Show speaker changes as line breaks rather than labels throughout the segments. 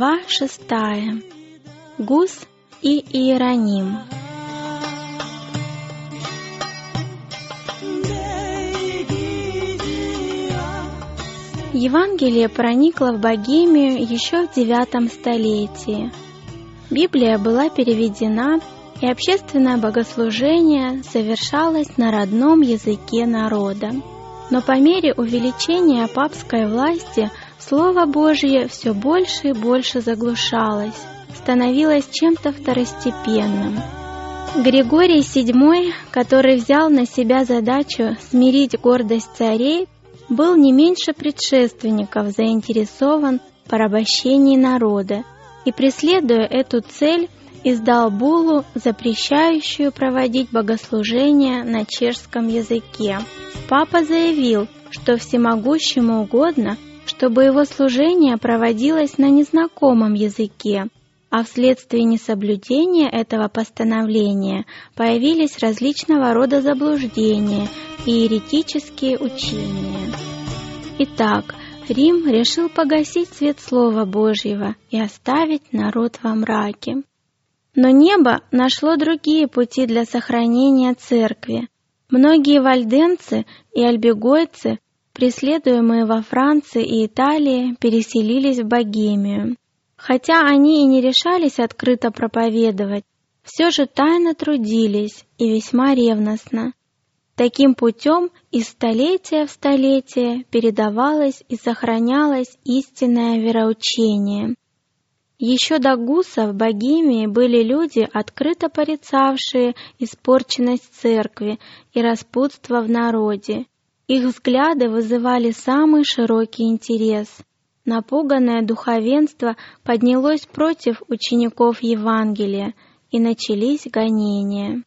Глава шестая. Гус и Иероним. Евангелие проникло в Богемию еще в девятом столетии. Библия была переведена, и общественное богослужение совершалось на родном языке народа. Но по мере увеличения папской власти Слово Божье все больше и больше заглушалось, становилось чем-то второстепенным. Григорий VII, который взял на себя задачу смирить гордость царей, был не меньше предшественников заинтересован в порабощении народа и, преследуя эту цель, издал буллу, запрещающую проводить богослужения на чешском языке. Папа заявил, что всемогущему угодно – чтобы его служение проводилось на незнакомом языке, а вследствие несоблюдения этого постановления появились различного рода заблуждения и еретические учения. Итак, Рим решил погасить свет Слова Божьего и оставить народ во мраке. Но небо нашло другие пути для сохранения церкви. Многие вальденцы и альбегойцы преследуемые во Франции и Италии, переселились в Богемию. Хотя они и не решались открыто проповедовать, все же тайно трудились и весьма ревностно. Таким путем из столетия в столетие передавалось и сохранялось истинное вероучение. Еще до Гуса в Богемии были люди, открыто порицавшие испорченность церкви и распутство в народе, их взгляды вызывали самый широкий интерес. Напуганное духовенство поднялось против учеников Евангелия, и начались гонения.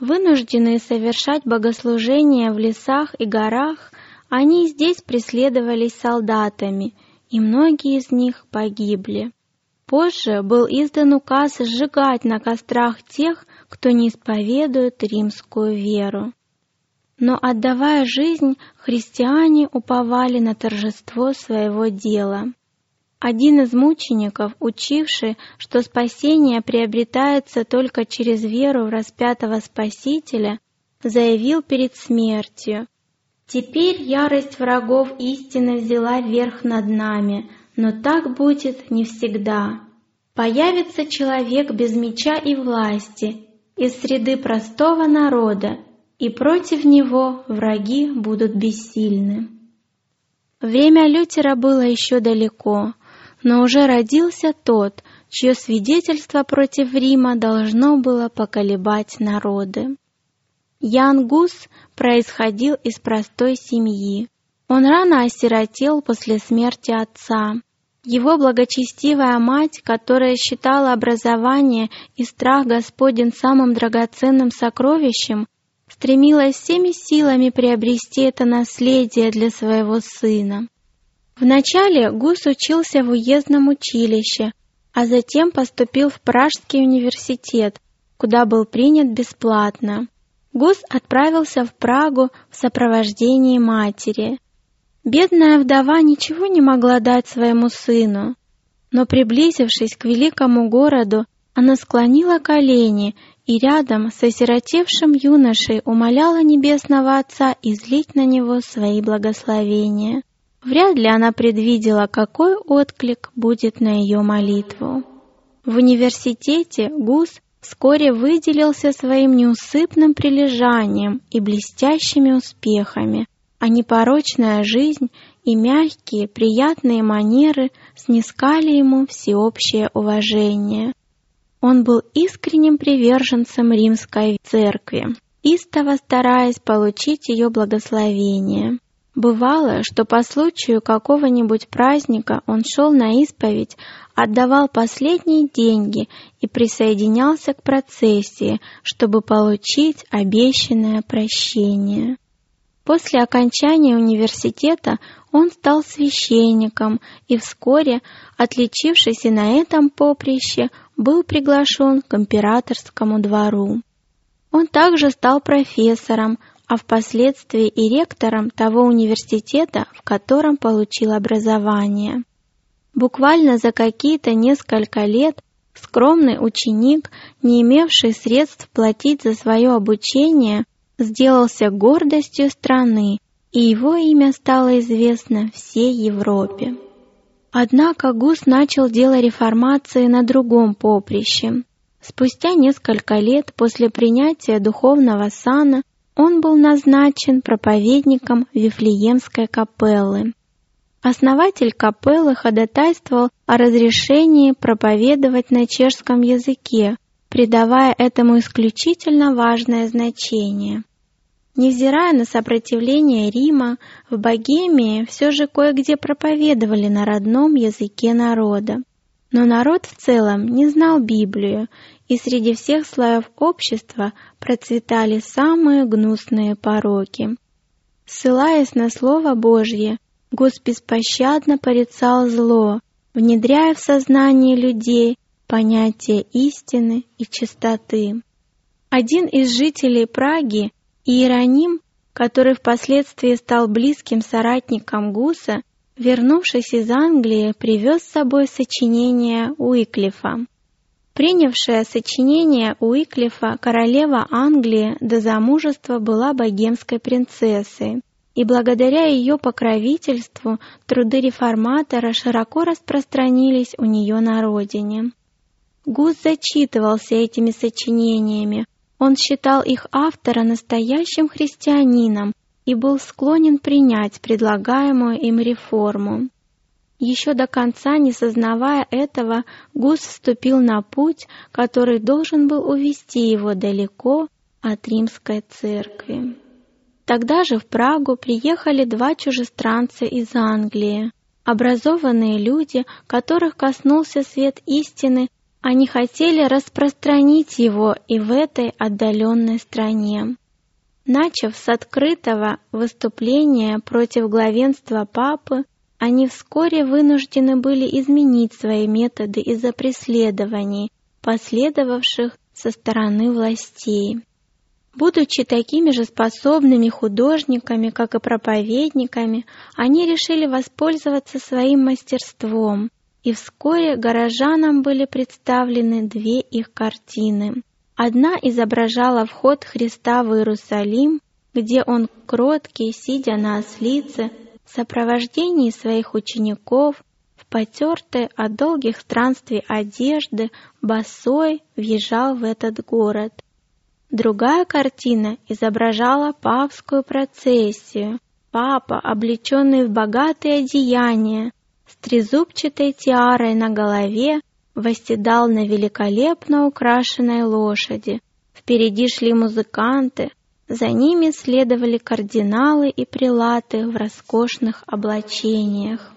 Вынужденные совершать богослужения в лесах и горах, они здесь преследовались солдатами, и многие из них погибли. Позже был издан указ сжигать на кострах тех, кто не исповедует римскую веру но отдавая жизнь, христиане уповали на торжество своего дела. Один из мучеников, учивший, что спасение приобретается только через веру в распятого Спасителя, заявил перед смертью, «Теперь ярость врагов истины взяла верх над нами, но так будет не всегда. Появится человек без меча и власти, из среды простого народа, и против него враги будут бессильны. Время Лютера было еще далеко, но уже родился тот, чье свидетельство против Рима должно было поколебать народы. Ян Гус происходил из простой семьи. Он рано осиротел после смерти отца. Его благочестивая мать, которая считала образование и страх Господень самым драгоценным сокровищем, стремилась всеми силами приобрести это наследие для своего сына. Вначале Гус учился в уездном училище, а затем поступил в Пражский университет, куда был принят бесплатно. Гус отправился в Прагу в сопровождении матери. Бедная вдова ничего не могла дать своему сыну, но, приблизившись к великому городу, она склонила колени и рядом с осиротевшим юношей умоляла Небесного Отца излить на него свои благословения. Вряд ли она предвидела, какой отклик будет на ее молитву. В университете Гус вскоре выделился своим неусыпным прилежанием и блестящими успехами, а непорочная жизнь и мягкие, приятные манеры снискали ему всеобщее уважение. Он был искренним приверженцем римской церкви, истово стараясь получить ее благословение. Бывало, что по случаю какого-нибудь праздника он шел на исповедь, отдавал последние деньги и присоединялся к процессии, чтобы получить обещанное прощение. После окончания университета он стал священником и вскоре, отличившись и на этом поприще, был приглашен к императорскому двору. Он также стал профессором, а впоследствии и ректором того университета, в котором получил образование. Буквально за какие-то несколько лет скромный ученик, не имевший средств платить за свое обучение, сделался гордостью страны, и его имя стало известно всей Европе. Однако Гус начал дело реформации на другом поприще. Спустя несколько лет после принятия духовного сана он был назначен проповедником Вифлеемской капеллы. Основатель капеллы ходатайствовал о разрешении проповедовать на чешском языке, придавая этому исключительно важное значение. Невзирая на сопротивление Рима, в Богемии все же кое-где проповедовали на родном языке народа. Но народ в целом не знал Библию, и среди всех слоев общества процветали самые гнусные пороки. Ссылаясь на Слово Божье, Гус беспощадно порицал зло, внедряя в сознание людей понятие истины и чистоты. Один из жителей Праги, Иероним, который впоследствии стал близким соратником Гуса, вернувшись из Англии, привез с собой сочинение Уиклифа. Принявшая сочинение Уиклифа королева Англии до замужества была богемской принцессой, и благодаря ее покровительству труды реформатора широко распространились у нее на родине. Гус зачитывался этими сочинениями, он считал их автора настоящим христианином и был склонен принять предлагаемую им реформу. Еще до конца не сознавая этого, Гус вступил на путь, который должен был увести его далеко от римской церкви. Тогда же в Прагу приехали два чужестранца из Англии. Образованные люди, которых коснулся свет истины они хотели распространить его и в этой отдаленной стране. Начав с открытого выступления против главенства папы, они вскоре вынуждены были изменить свои методы из-за преследований, последовавших со стороны властей. Будучи такими же способными художниками, как и проповедниками, они решили воспользоваться своим мастерством – и вскоре горожанам были представлены две их картины. Одна изображала вход Христа в Иерусалим, где он кроткий, сидя на ослице, в сопровождении своих учеников, в потертой от долгих странствий одежды, босой въезжал в этот город. Другая картина изображала папскую процессию. Папа, облеченный в богатые одеяния, с трезубчатой тиарой на голове восседал на великолепно украшенной лошади. Впереди шли музыканты, за ними следовали кардиналы и прилаты в роскошных облачениях.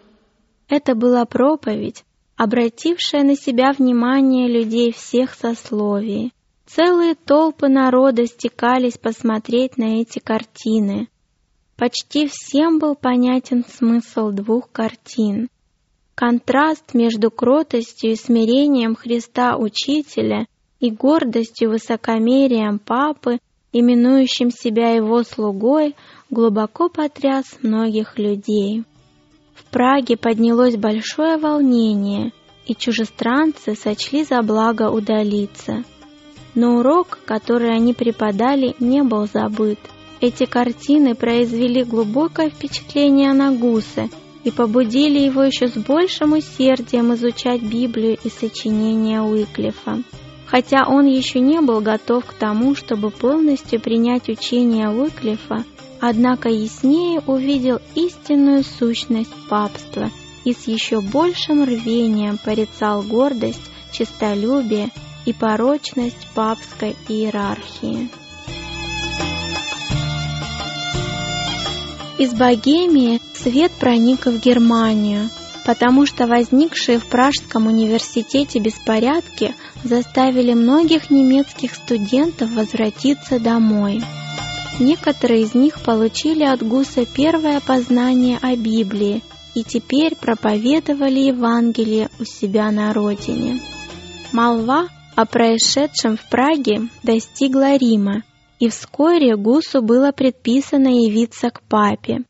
Это была проповедь, обратившая на себя внимание людей всех сословий. Целые толпы народа стекались посмотреть на эти картины. Почти всем был понятен смысл двух картин. Контраст между кротостью и смирением Христа Учителя и гордостью высокомерием Папы, именующим себя его слугой, глубоко потряс многих людей. В Праге поднялось большое волнение, и чужестранцы сочли за благо удалиться. Но урок, который они преподали, не был забыт. Эти картины произвели глубокое впечатление на Гуса – и побудили его еще с большим усердием изучать Библию и сочинения Уиклифа. Хотя он еще не был готов к тому, чтобы полностью принять учение Уиклифа, однако яснее увидел истинную сущность папства и с еще большим рвением порицал гордость, честолюбие и порочность папской иерархии. Из Богемии свет проник в Германию, потому что возникшие в Пражском университете беспорядки заставили многих немецких студентов возвратиться домой. Некоторые из них получили от Гуса первое познание о Библии и теперь проповедовали Евангелие у себя на родине. Молва о происшедшем в Праге достигла Рима, и вскоре Гусу было предписано явиться к папе.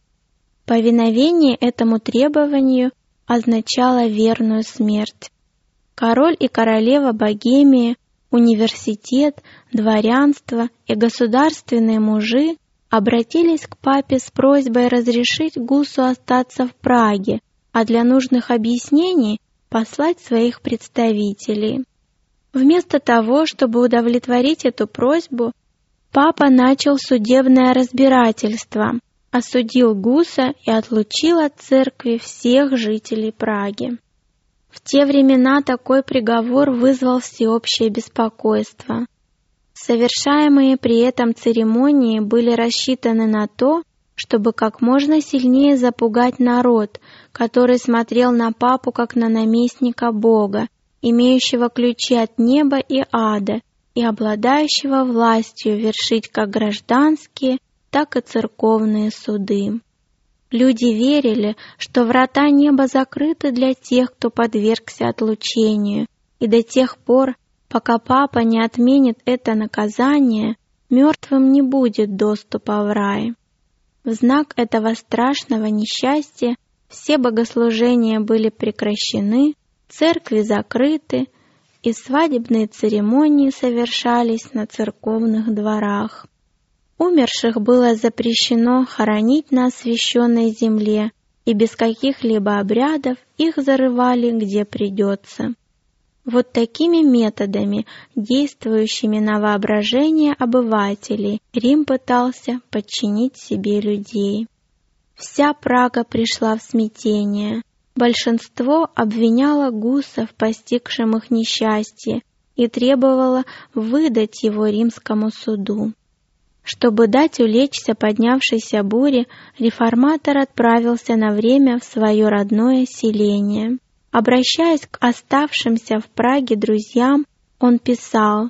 Повиновение этому требованию означало верную смерть. Король и королева Богемии, университет, дворянство и государственные мужи обратились к папе с просьбой разрешить Гусу остаться в Праге, а для нужных объяснений послать своих представителей. Вместо того, чтобы удовлетворить эту просьбу, папа начал судебное разбирательство, осудил Гуса и отлучил от церкви всех жителей Праги. В те времена такой приговор вызвал всеобщее беспокойство. Совершаемые при этом церемонии были рассчитаны на то, чтобы как можно сильнее запугать народ, который смотрел на папу как на наместника Бога, имеющего ключи от неба и ада и обладающего властью вершить как гражданские, так и церковные суды. Люди верили, что врата неба закрыты для тех, кто подвергся отлучению, и до тех пор, пока папа не отменит это наказание, мертвым не будет доступа в рай. В знак этого страшного несчастья все богослужения были прекращены, церкви закрыты, и свадебные церемонии совершались на церковных дворах. Умерших было запрещено хоронить на освященной земле, и без каких-либо обрядов их зарывали где придется. Вот такими методами, действующими на воображение обывателей, Рим пытался подчинить себе людей. Вся Прага пришла в смятение. Большинство обвиняло гусов, постигшим их несчастье, и требовало выдать его римскому суду. Чтобы дать улечься поднявшейся буре, реформатор отправился на время в свое родное селение. Обращаясь к оставшимся в Праге друзьям, он писал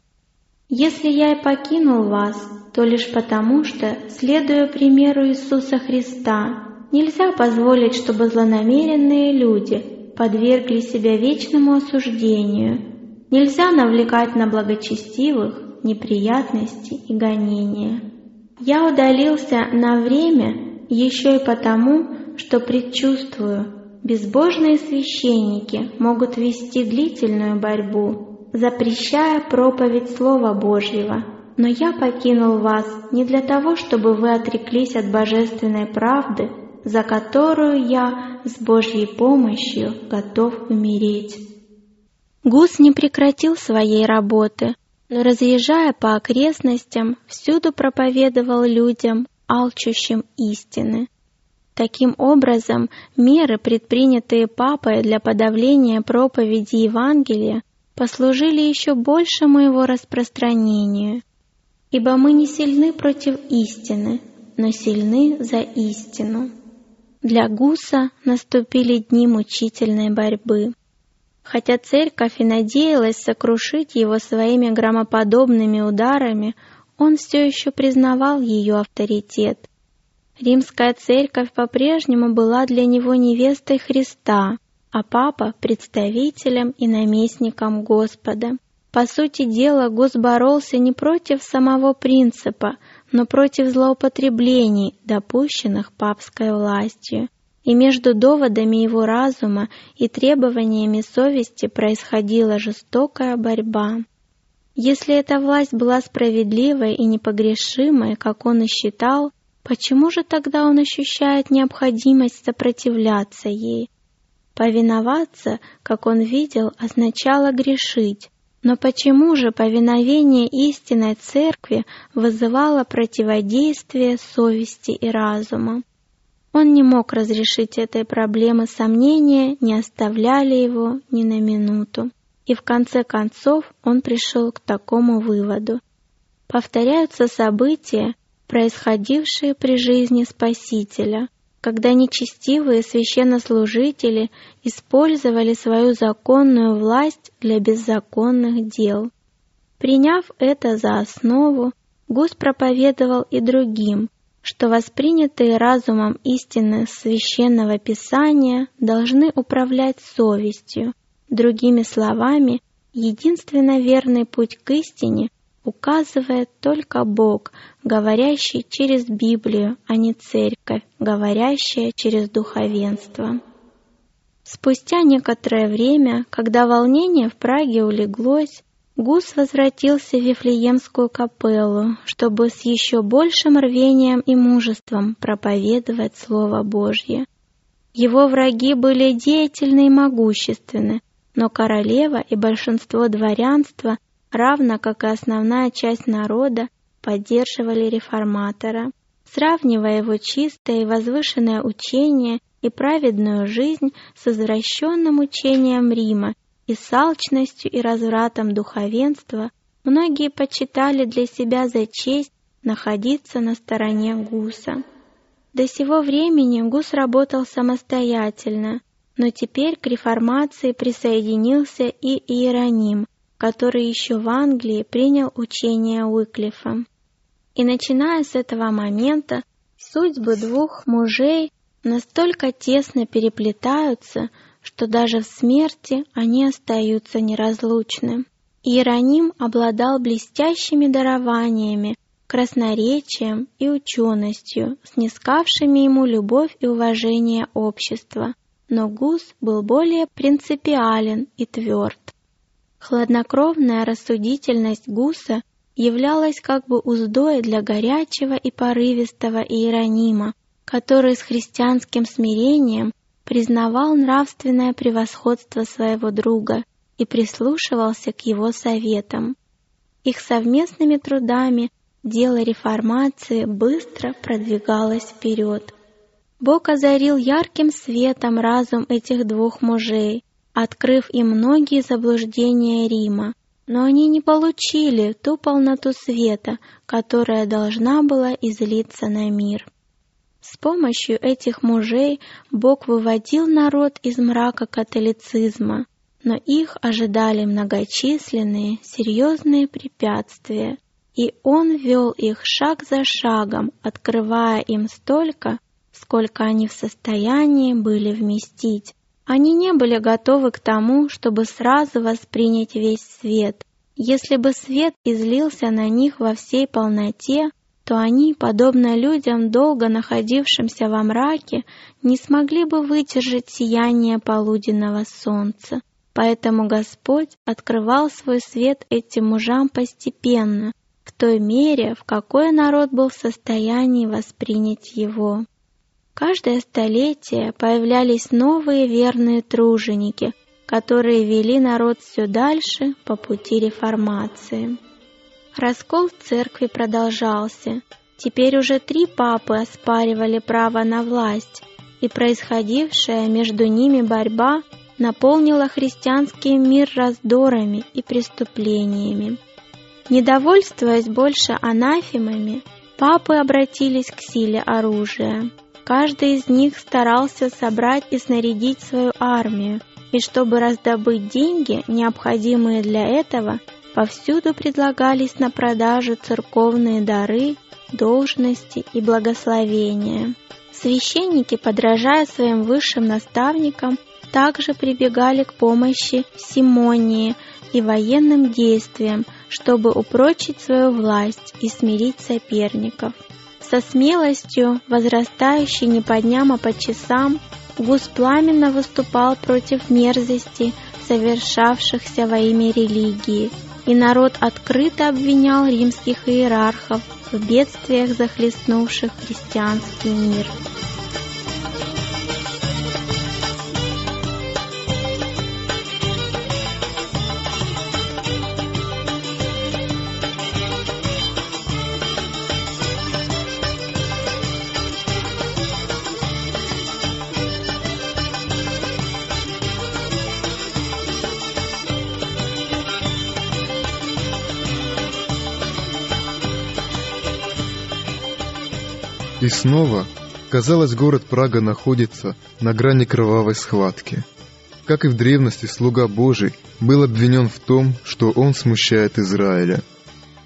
«Если я и покинул вас, то лишь потому, что, следуя примеру Иисуса Христа, нельзя позволить, чтобы злонамеренные люди подвергли себя вечному осуждению, нельзя навлекать на благочестивых неприятности и гонения. Я удалился на время еще и потому, что предчувствую, Безбожные священники могут вести длительную борьбу, запрещая проповедь Слова Божьего. Но я покинул вас не для того, чтобы вы отреклись от божественной правды, за которую я с Божьей помощью готов умереть. Гус не прекратил своей работы, но, разъезжая по окрестностям, всюду проповедовал людям, алчущим истины. Таким образом, меры, предпринятые Папой для подавления проповеди Евангелия, послужили еще большему его распространению. Ибо мы не сильны против истины, но сильны за истину. Для Гуса наступили дни мучительной борьбы. Хотя церковь и надеялась сокрушить его своими громоподобными ударами, он все еще признавал ее авторитет – Римская церковь по-прежнему была для него невестой Христа, а папа – представителем и наместником Господа. По сути дела, Гос боролся не против самого принципа, но против злоупотреблений, допущенных папской властью. И между доводами его разума и требованиями совести происходила жестокая борьба. Если эта власть была справедливой и непогрешимой, как он и считал, Почему же тогда он ощущает необходимость сопротивляться ей? Повиноваться, как он видел, означало грешить. Но почему же повиновение истинной церкви вызывало противодействие совести и разума? Он не мог разрешить этой проблемы, сомнения не оставляли его ни на минуту. И в конце концов он пришел к такому выводу. Повторяются события, происходившие при жизни Спасителя, когда нечестивые священнослужители использовали свою законную власть для беззаконных дел. Приняв это за основу, Гус проповедовал и другим, что воспринятые разумом истины священного писания должны управлять совестью. Другими словами, единственно верный путь к истине указывает только Бог, говорящий через Библию, а не церковь, говорящая через духовенство. Спустя некоторое время, когда волнение в Праге улеглось, Гус возвратился в Вифлеемскую капеллу, чтобы с еще большим рвением и мужеством проповедовать Слово Божье. Его враги были деятельны и могущественны, но королева и большинство дворянства, равно как и основная часть народа, поддерживали реформатора. Сравнивая его чистое и возвышенное учение и праведную жизнь с извращенным учением Рима и с алчностью и развратом духовенства, многие почитали для себя за честь находиться на стороне Гуса. До сего времени Гус работал самостоятельно, но теперь к реформации присоединился и Иероним, который еще в Англии принял учение Уиклифа. И начиная с этого момента, судьбы двух мужей настолько тесно переплетаются, что даже в смерти они остаются неразлучны. Иероним обладал блестящими дарованиями, красноречием и ученостью, снискавшими ему любовь и уважение общества, но Гус был более принципиален и тверд. Хладнокровная рассудительность Гуса являлась как бы уздой для горячего и порывистого Иеронима, который с христианским смирением признавал нравственное превосходство своего друга и прислушивался к его советам. Их совместными трудами дело реформации быстро продвигалось вперед. Бог озарил ярким светом разум этих двух мужей, открыв им многие заблуждения Рима, но они не получили ту полноту света, которая должна была излиться на мир. С помощью этих мужей Бог выводил народ из мрака католицизма, но их ожидали многочисленные, серьезные препятствия, и Он вел их шаг за шагом, открывая им столько, сколько они в состоянии были вместить. Они не были готовы к тому, чтобы сразу воспринять весь свет. Если бы свет излился на них во всей полноте, то они, подобно людям, долго находившимся во мраке, не смогли бы выдержать сияние полуденного солнца. Поэтому Господь открывал свой свет этим мужам постепенно, в той мере, в какой народ был в состоянии воспринять его. Каждое столетие появлялись новые верные труженики, которые вели народ все дальше по пути реформации. Раскол в церкви продолжался. Теперь уже три папы оспаривали право на власть, и происходившая между ними борьба наполнила христианский мир раздорами и преступлениями. Недовольствуясь больше анафемами, папы обратились к силе оружия. Каждый из них старался собрать и снарядить свою армию, и чтобы раздобыть деньги, необходимые для этого, Повсюду предлагались на продажу церковные дары, должности и благословения. Священники, подражая своим высшим наставникам, также прибегали к помощи Симонии и военным действиям, чтобы упрочить свою власть и смирить соперников. Со смелостью, возрастающей не по дням, а по часам, Гус пламенно выступал против мерзости, совершавшихся во имя религии – и народ открыто обвинял римских иерархов в бедствиях, захлестнувших христианский мир.
И снова, казалось, город Прага находится на грани кровавой схватки. Как и в древности, слуга Божий был обвинен в том, что он смущает Израиля.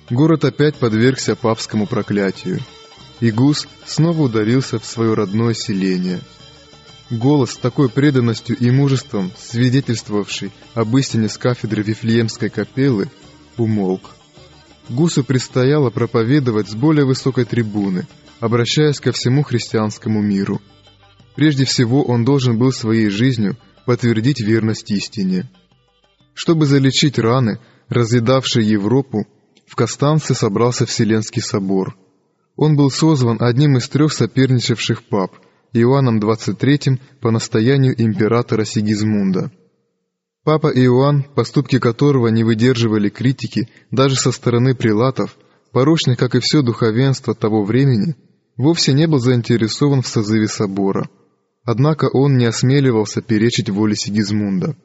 Город опять подвергся папскому проклятию, и Гус снова ударился в свое родное селение. Голос с такой преданностью и мужеством, свидетельствовавший об истине с кафедры Вифлеемской капеллы, умолк. Гусу предстояло проповедовать с более высокой трибуны – обращаясь ко всему христианскому миру. Прежде всего он должен был своей жизнью подтвердить верность истине. Чтобы залечить раны, разъедавшие Европу, в Костанце собрался Вселенский собор. Он был созван одним из трех соперничавших пап, Иоанном XXIII по настоянию императора Сигизмунда. Папа Иоанн, поступки которого не выдерживали критики даже со стороны прилатов, порочный, как и все духовенство того времени, вовсе не был заинтересован в созыве собора. Однако он не осмеливался перечить воле Сигизмунда.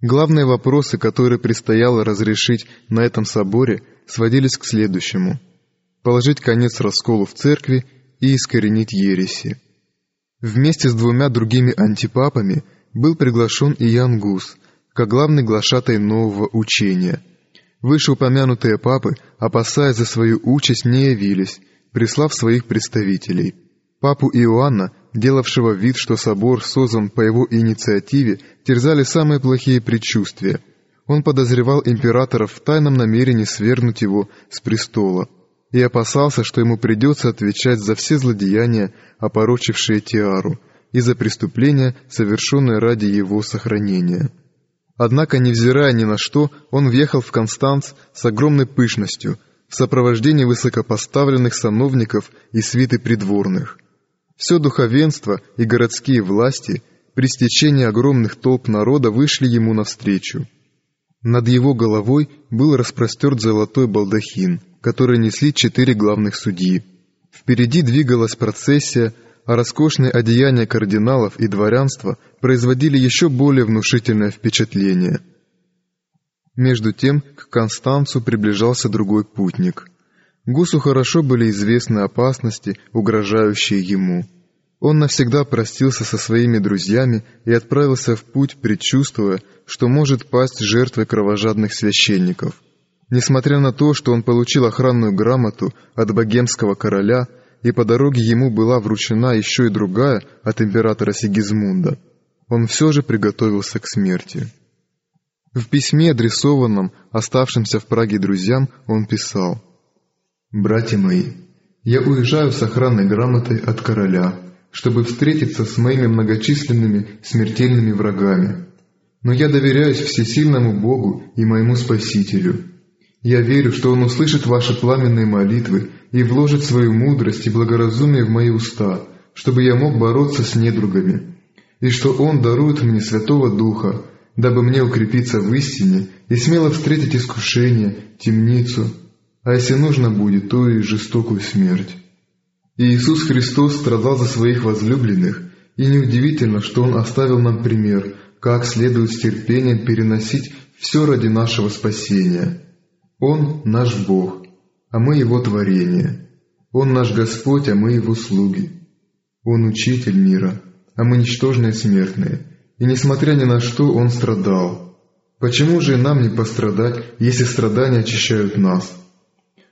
Главные вопросы, которые предстояло разрешить на этом соборе, сводились к следующему. Положить конец расколу в церкви и искоренить ереси. Вместе с двумя другими антипапами был приглашен и Ян Гус, как главный глашатай нового учения. Вышеупомянутые папы, опасаясь за свою участь, не явились, прислав своих представителей. Папу Иоанна делавшего вид, что собор создан по его инициативе, терзали самые плохие предчувствия. Он подозревал императора в тайном намерении свергнуть его с престола и опасался, что ему придется отвечать за все злодеяния, опорочившие Тиару, и за преступления, совершенные ради его сохранения. Однако, невзирая ни на что, он въехал в Констанц с огромной пышностью, в сопровождении высокопоставленных сановников и свиты придворных. Все духовенство и городские власти при стечении огромных толп народа вышли ему навстречу. Над его головой был распростерт золотой балдахин, который несли четыре главных судьи. Впереди двигалась процессия, а роскошные одеяния кардиналов и дворянства производили еще более внушительное впечатление. Между тем к Констанцу приближался другой путник – Гусу хорошо были известны опасности, угрожающие ему. Он навсегда простился со своими друзьями и отправился в путь, предчувствуя, что может пасть жертвой кровожадных священников. Несмотря на то, что он получил охранную грамоту от богемского короля, и по дороге ему была вручена еще и другая от императора Сигизмунда, он все же приготовился к смерти. В письме, адресованном оставшимся в Праге друзьям, он писал – «Братья мои, я уезжаю с охранной грамотой от короля, чтобы встретиться с моими многочисленными смертельными врагами. Но я доверяюсь всесильному Богу и моему Спасителю. Я верю, что Он услышит ваши пламенные молитвы и вложит свою мудрость и благоразумие в мои уста, чтобы я мог бороться с недругами, и что Он дарует мне Святого Духа, дабы мне укрепиться в истине и смело встретить искушение, темницу, а если нужно будет, то и жестокую смерть. И Иисус Христос страдал за своих возлюбленных, и неудивительно, что Он оставил нам пример, как следует с терпением переносить все ради нашего спасения. Он наш Бог, а мы Его творение. Он наш Господь, а мы Его слуги. Он Учитель мира, а мы ничтожные смертные, и несмотря ни на что Он страдал. Почему же нам не пострадать, если страдания очищают нас?»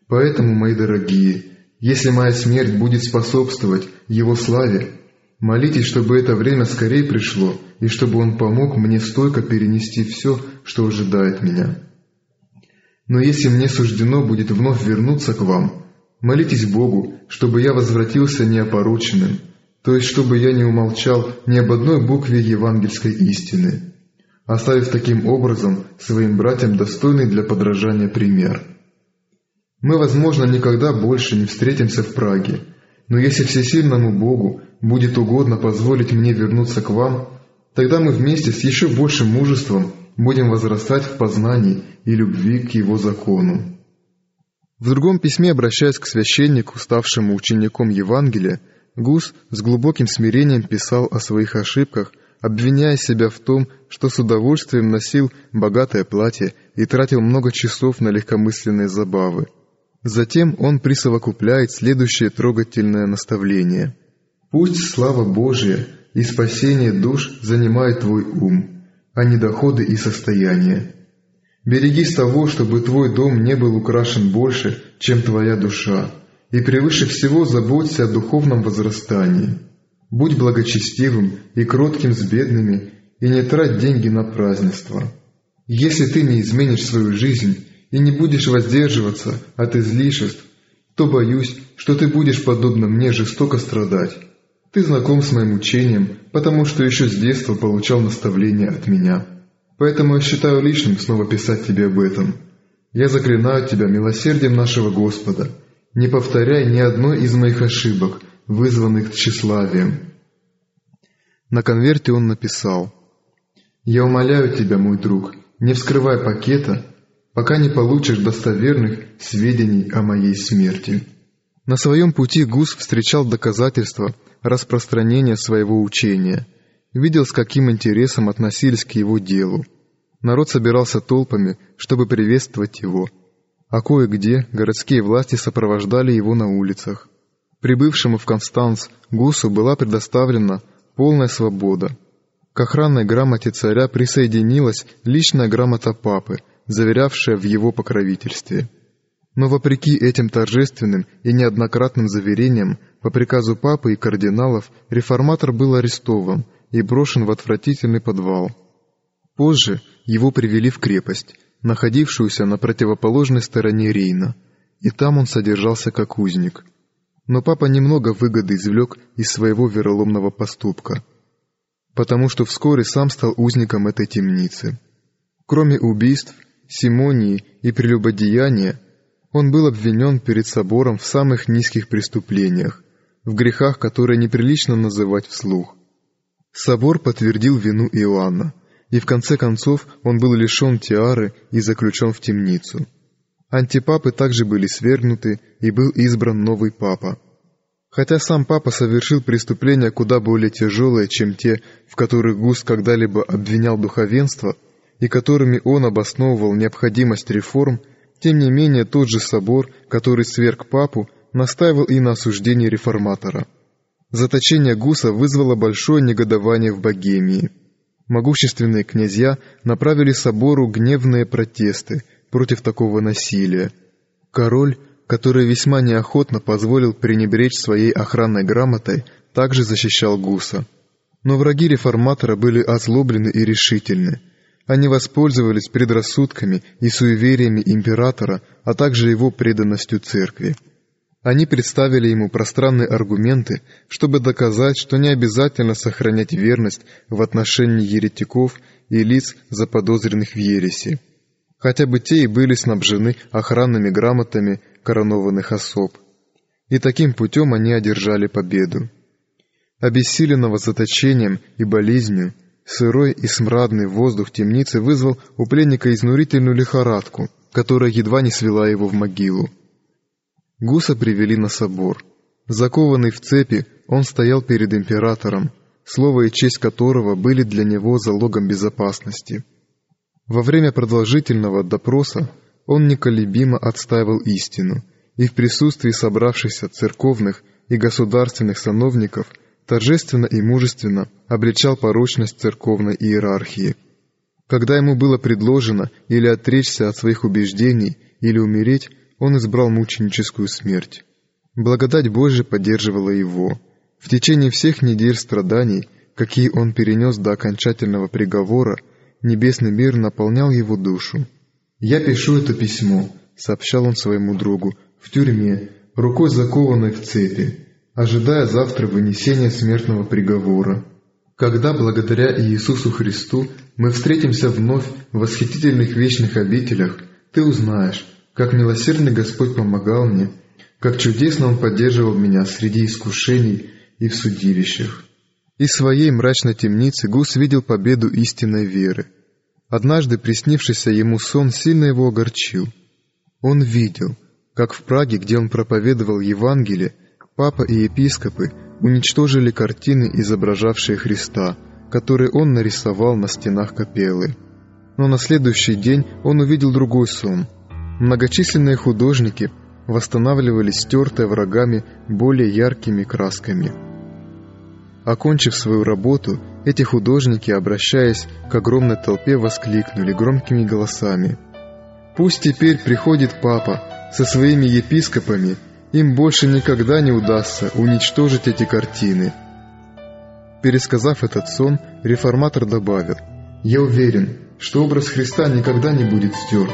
Поэтому, мои дорогие, если моя смерть будет способствовать Его славе, молитесь, чтобы это время скорее пришло, и чтобы Он помог мне стойко перенести все, что ожидает меня. Но если мне суждено будет вновь вернуться к вам, молитесь Богу, чтобы я возвратился неопороченным, то есть чтобы я не умолчал ни об одной букве евангельской истины, оставив таким образом своим братьям достойный для подражания пример. Мы, возможно, никогда больше не встретимся в Праге, но если всесильному Богу будет угодно позволить мне вернуться к вам, тогда мы вместе с еще большим мужеством будем возрастать в познании и любви к Его закону. В другом письме, обращаясь к священнику, ставшему учеником Евангелия, Гус с глубоким смирением писал о своих ошибках, обвиняя себя в том, что с удовольствием носил богатое платье и тратил много часов на легкомысленные забавы. Затем он присовокупляет следующее трогательное наставление. «Пусть слава Божия и спасение душ занимает твой ум, а не доходы и состояния. Берегись того, чтобы твой дом не был украшен больше, чем твоя душа, и превыше всего заботься о духовном возрастании. Будь благочестивым и кротким с бедными, и не трать деньги на празднество. Если ты не изменишь свою жизнь, и не будешь воздерживаться от излишеств, то боюсь, что ты будешь, подобно мне, жестоко страдать. Ты знаком с моим учением, потому что еще с детства получал наставления от меня. Поэтому я считаю лишним снова писать тебе об этом. Я заклинаю тебя милосердием нашего Господа. Не повторяй ни одной из моих ошибок, вызванных тщеславием». На конверте он написал «Я умоляю тебя, мой друг, не вскрывай пакета, пока не получишь достоверных сведений о моей смерти». На своем пути Гус встречал доказательства распространения своего учения, видел, с каким интересом относились к его делу. Народ собирался толпами, чтобы приветствовать его, а кое-где городские власти сопровождали его на улицах. Прибывшему в Констанц Гусу была предоставлена полная свобода. К охранной грамоте царя присоединилась личная грамота папы, заверявшая в его покровительстве. Но вопреки этим торжественным и неоднократным заверениям, по приказу папы и кардиналов, реформатор был арестован и брошен в отвратительный подвал. Позже его привели в крепость, находившуюся на противоположной стороне Рейна, и там он содержался как узник. Но папа немного выгоды извлек из своего вероломного поступка, потому что вскоре сам стал узником этой темницы. Кроме убийств, симонии и прелюбодеяния, он был обвинен перед собором в самых низких преступлениях, в грехах, которые неприлично называть вслух. Собор подтвердил вину Иоанна, и в конце концов он был лишен тиары и заключен в темницу. Антипапы также были свергнуты, и был избран новый папа. Хотя сам папа совершил преступления куда более тяжелые, чем те, в которых Гус когда-либо обвинял духовенство, и которыми он обосновывал необходимость реформ, тем не менее, тот же собор, который сверг папу, настаивал и на осуждении реформатора. Заточение Гуса вызвало большое негодование в Богемии. Могущественные князья направили собору гневные протесты против такого насилия. Король, который весьма неохотно позволил пренебречь своей охранной грамотой, также защищал Гуса. Но враги реформатора были озлоблены и решительны – они воспользовались предрассудками и суевериями императора, а также его преданностью церкви. Они представили ему пространные аргументы, чтобы доказать, что не обязательно сохранять верность в отношении еретиков и лиц, заподозренных в ереси. Хотя бы те и были снабжены охранными грамотами коронованных особ. И таким путем они одержали победу. Обессиленного заточением и болезнью, Сырой и смрадный воздух темницы вызвал у пленника изнурительную лихорадку, которая едва не свела его в могилу. Гуса привели на собор. Закованный в цепи, он стоял перед императором, слово и честь которого были для него залогом безопасности. Во время продолжительного допроса он неколебимо отстаивал истину, и в присутствии собравшихся церковных и государственных сановников – торжественно и мужественно обличал порочность церковной иерархии. Когда ему было предложено или отречься от своих убеждений, или умереть, он избрал мученическую смерть. Благодать Божия поддерживала его. В течение всех недель страданий, какие он перенес до окончательного приговора, небесный мир наполнял его душу. «Я пишу это письмо», — сообщал он своему другу, — «в тюрьме, рукой закованной в цепи ожидая завтра вынесения смертного приговора. Когда благодаря Иисусу Христу мы встретимся вновь в восхитительных вечных обителях, ты узнаешь, как милосердный Господь помогал мне, как чудесно Он поддерживал меня среди искушений и в судилищах. Из своей мрачной темницы Гус видел победу истинной веры. Однажды приснившийся ему сон сильно его огорчил. Он видел, как в Праге, где он проповедовал Евангелие, Папа и епископы уничтожили картины, изображавшие Христа, которые он нарисовал на стенах капеллы. Но на следующий день он увидел другой сон. Многочисленные художники восстанавливали стертые врагами более яркими красками. Окончив свою работу, эти художники, обращаясь к огромной толпе, воскликнули громкими голосами. «Пусть теперь приходит Папа со своими епископами им больше никогда не удастся уничтожить эти картины. Пересказав этот сон, реформатор добавил, «Я уверен, что образ Христа никогда не будет стерт.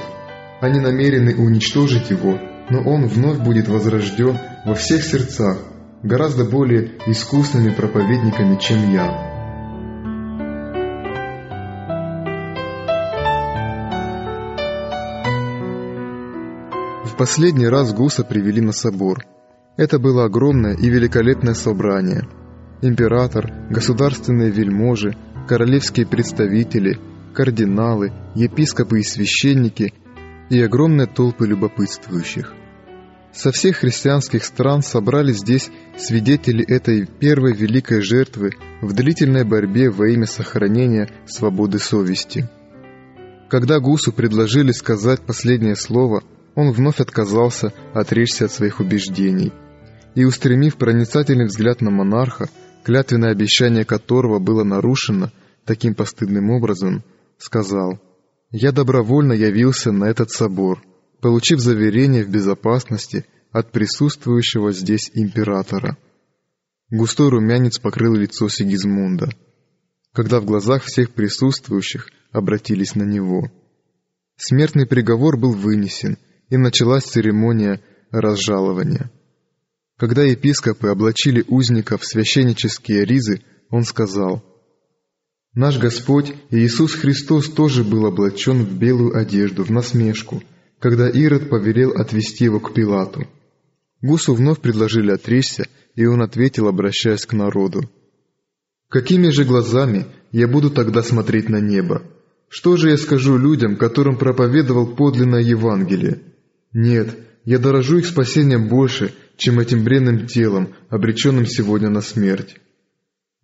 Они намерены уничтожить его, но он вновь будет возрожден во всех сердцах, гораздо более искусными проповедниками, чем я. В последний раз Гуса привели на собор. Это было огромное и великолепное собрание. Император, государственные вельможи, королевские представители, кардиналы, епископы и священники и огромные толпы любопытствующих. Со всех христианских стран собрались здесь свидетели этой первой великой жертвы в длительной борьбе во имя сохранения свободы совести. Когда Гусу предложили сказать последнее слово, он вновь отказался отречься от своих убеждений и, устремив проницательный взгляд на монарха, клятвенное обещание которого было нарушено таким постыдным образом, сказал «Я добровольно явился на этот собор, получив заверение в безопасности от присутствующего здесь императора». Густой румянец покрыл лицо Сигизмунда, когда в глазах всех присутствующих обратились на него. Смертный приговор был вынесен, и началась церемония разжалования. Когда епископы облачили узника в священнические ризы, он сказал, «Наш Господь Иисус Христос тоже был облачен в белую одежду, в насмешку, когда Ирод повелел отвести его к Пилату. Гусу вновь предложили отречься, и он ответил, обращаясь к народу, «Какими же глазами я буду тогда смотреть на небо? Что же я скажу людям, которым проповедовал подлинное Евангелие? Нет, я дорожу их спасением больше, чем этим бренным телом, обреченным сегодня на смерть».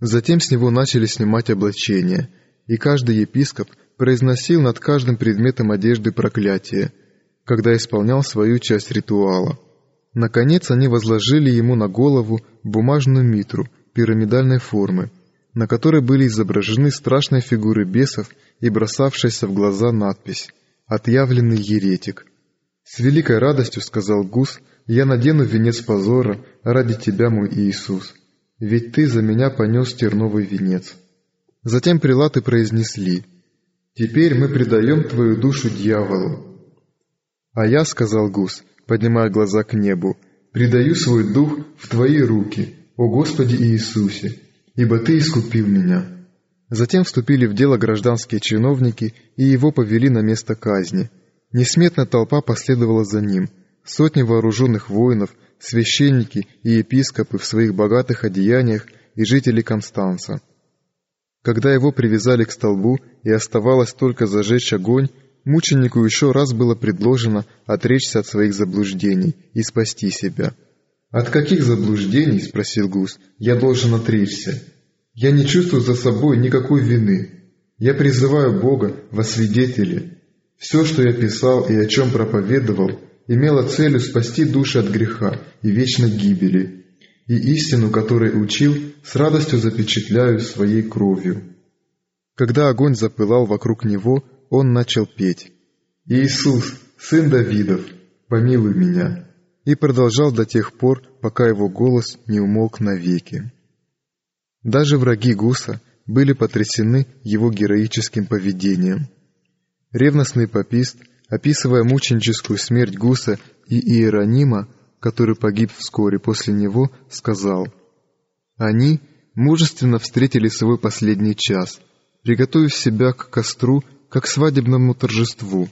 Затем с него начали снимать облачение, и каждый епископ произносил над каждым предметом одежды проклятие, когда исполнял свою часть ритуала. Наконец они возложили ему на голову бумажную митру пирамидальной формы, на которой были изображены страшные фигуры бесов и бросавшаяся в глаза надпись «Отъявленный еретик». «С великой радостью, — сказал Гус, — я надену венец позора ради тебя, мой Иисус, ведь ты за меня понес терновый венец». Затем прилаты произнесли «Теперь мы предаем твою душу дьяволу». «А я, — сказал Гус, — поднимая глаза к небу, «предаю свой дух в Твои руки, о Господи Иисусе, ибо Ты искупил меня». Затем вступили в дело гражданские чиновники и его повели на место казни. Несметная толпа последовала за ним, сотни вооруженных воинов, священники и епископы в своих богатых одеяниях и жители Констанца. Когда его привязали к столбу и оставалось только зажечь огонь, Мученику еще раз было предложено отречься от своих заблуждений и спасти себя. «От каких заблуждений, — спросил Гус, — я должен отречься? Я не чувствую за собой никакой вины. Я призываю Бога во свидетели. Все, что я писал и о чем проповедовал, имело целью спасти души от греха и вечной гибели, и истину, которой учил, с радостью запечатляю своей кровью». Когда огонь запылал вокруг него, он начал петь «Иисус, сын Давидов, помилуй меня!» и продолжал до тех пор, пока его голос не умолк навеки. Даже враги Гуса были потрясены его героическим поведением. Ревностный попист, описывая мученическую смерть Гуса и Иеронима, который погиб вскоре после него, сказал «Они мужественно встретили свой последний час, приготовив себя к костру как свадебному торжеству.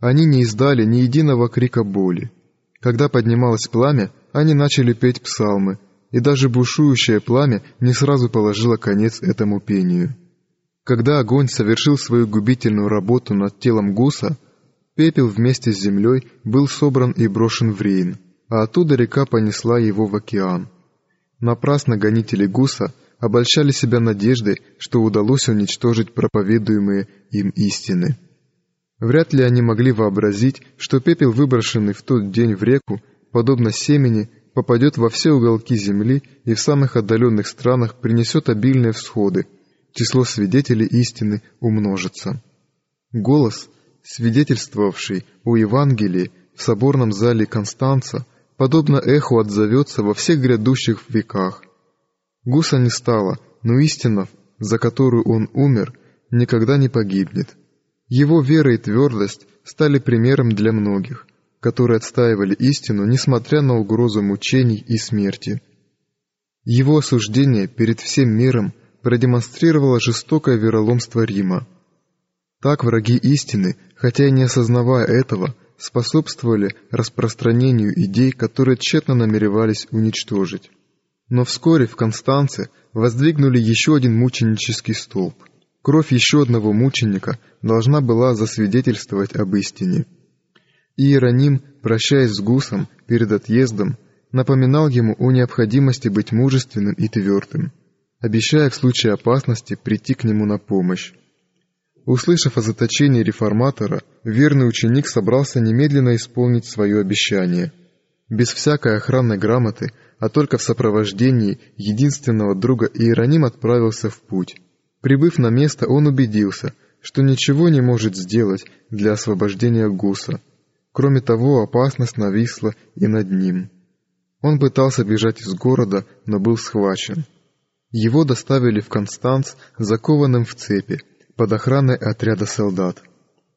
Они не издали ни единого крика боли. Когда поднималось пламя, они начали петь псалмы, и даже бушующее пламя не сразу положило конец этому пению. Когда огонь совершил свою губительную работу над телом гуса, пепел вместе с землей был собран и брошен в Рейн, а оттуда река понесла его в океан. Напрасно гонители гуса обольщали себя надеждой, что удалось уничтожить проповедуемые им истины. Вряд ли они могли вообразить, что пепел, выброшенный в тот день в реку, подобно семени, попадет во все уголки земли и в самых отдаленных странах принесет обильные всходы, число свидетелей истины умножится. Голос, свидетельствовавший о Евангелии в соборном зале Констанца, подобно эху отзовется во всех грядущих веках – Гуса не стало, но истина, за которую он умер, никогда не погибнет. Его вера и твердость стали примером для многих, которые отстаивали истину, несмотря на угрозу мучений и смерти. Его осуждение перед всем миром продемонстрировало жестокое вероломство Рима. Так враги истины, хотя и не осознавая этого, способствовали распространению идей, которые тщетно намеревались уничтожить. Но вскоре в Констанце воздвигнули еще один мученический столб. Кровь еще одного мученика должна была засвидетельствовать об истине. Иероним, прощаясь с Гусом перед отъездом, напоминал ему о необходимости быть мужественным и твердым, обещая в случае опасности прийти к нему на помощь. Услышав о заточении реформатора, верный ученик собрался немедленно исполнить свое обещание. Без всякой охранной грамоты, а только в сопровождении единственного друга Иероним отправился в путь. Прибыв на место, он убедился, что ничего не может сделать для освобождения Гуса. Кроме того, опасность нависла и над ним. Он пытался бежать из города, но был схвачен. Его доставили в Констанц, закованным в цепи, под охраной отряда солдат.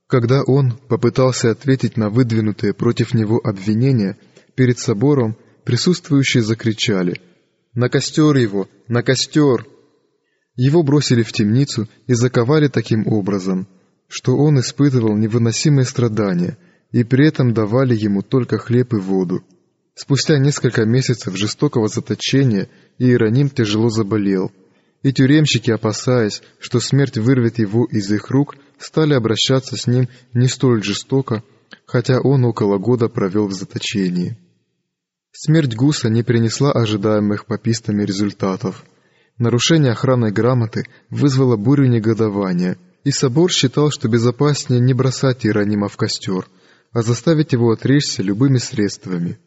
Когда он попытался ответить на выдвинутые против него обвинения, перед собором присутствующие закричали «На костер его! На костер!» Его бросили в темницу и заковали таким образом, что он испытывал невыносимые страдания, и при этом давали ему только хлеб и воду. Спустя несколько месяцев жестокого заточения Иероним тяжело заболел, и тюремщики, опасаясь, что смерть вырвет его из их рук, стали обращаться с ним не столь жестоко, хотя он около года провел в заточении. Смерть Гуса не принесла ожидаемых попистами результатов. Нарушение охранной грамоты вызвало бурю негодования, и собор считал, что безопаснее не бросать Иеронима в костер, а заставить его отречься любыми средствами.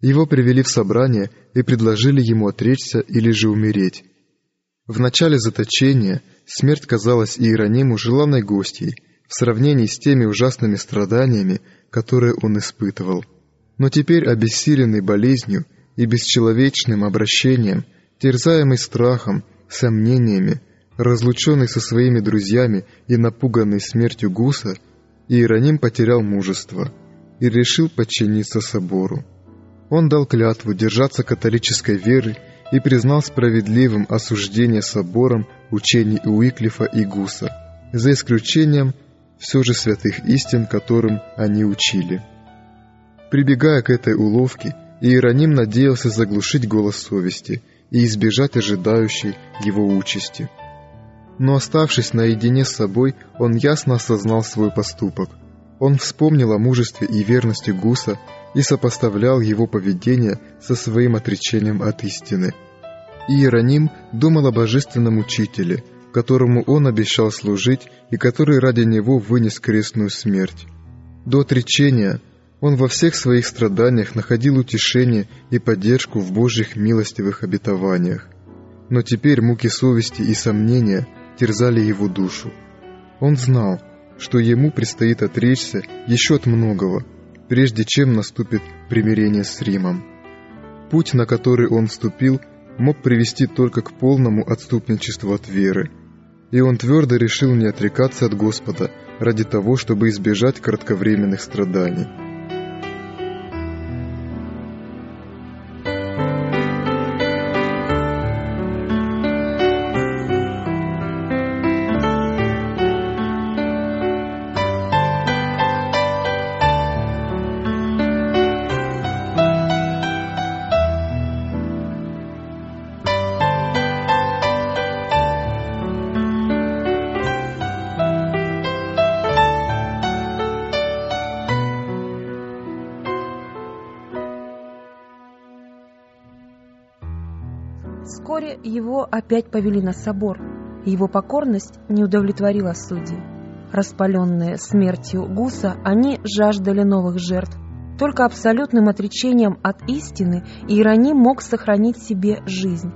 Его привели в собрание и предложили ему отречься или же умереть. В начале заточения смерть казалась Иерониму желанной гостьей в сравнении с теми ужасными страданиями, которые он испытывал. Но теперь, обессиленный болезнью и бесчеловечным обращением, терзаемый страхом, сомнениями, разлученный со своими друзьями и напуганный смертью Гуса, Иероним потерял мужество и решил подчиниться собору. Он дал клятву держаться католической веры и признал справедливым осуждение собором учений Уиклифа и Гуса, за исключением все же святых истин, которым они учили. Прибегая к этой уловке, Иероним надеялся заглушить голос совести и избежать ожидающей его участи. Но оставшись наедине с собой, он ясно осознал свой поступок. Он вспомнил о мужестве и верности Гуса и сопоставлял его поведение со своим отречением от истины. Иероним думал о божественном учителе, которому он обещал служить и который ради него вынес крестную смерть. До отречения он во всех своих страданиях находил утешение и поддержку в Божьих милостивых обетованиях. Но теперь муки совести и сомнения терзали его душу. Он знал, что ему предстоит отречься еще от многого – прежде чем наступит примирение с Римом. Путь, на который он вступил, мог привести только к полному отступничеству от веры, и он твердо решил не отрекаться от Господа ради того, чтобы избежать кратковременных страданий.
Опять повели на собор. Его покорность не удовлетворила судей. Распаленные смертью Гуса, они жаждали новых жертв. Только абсолютным отречением от истины Иероним мог сохранить себе жизнь.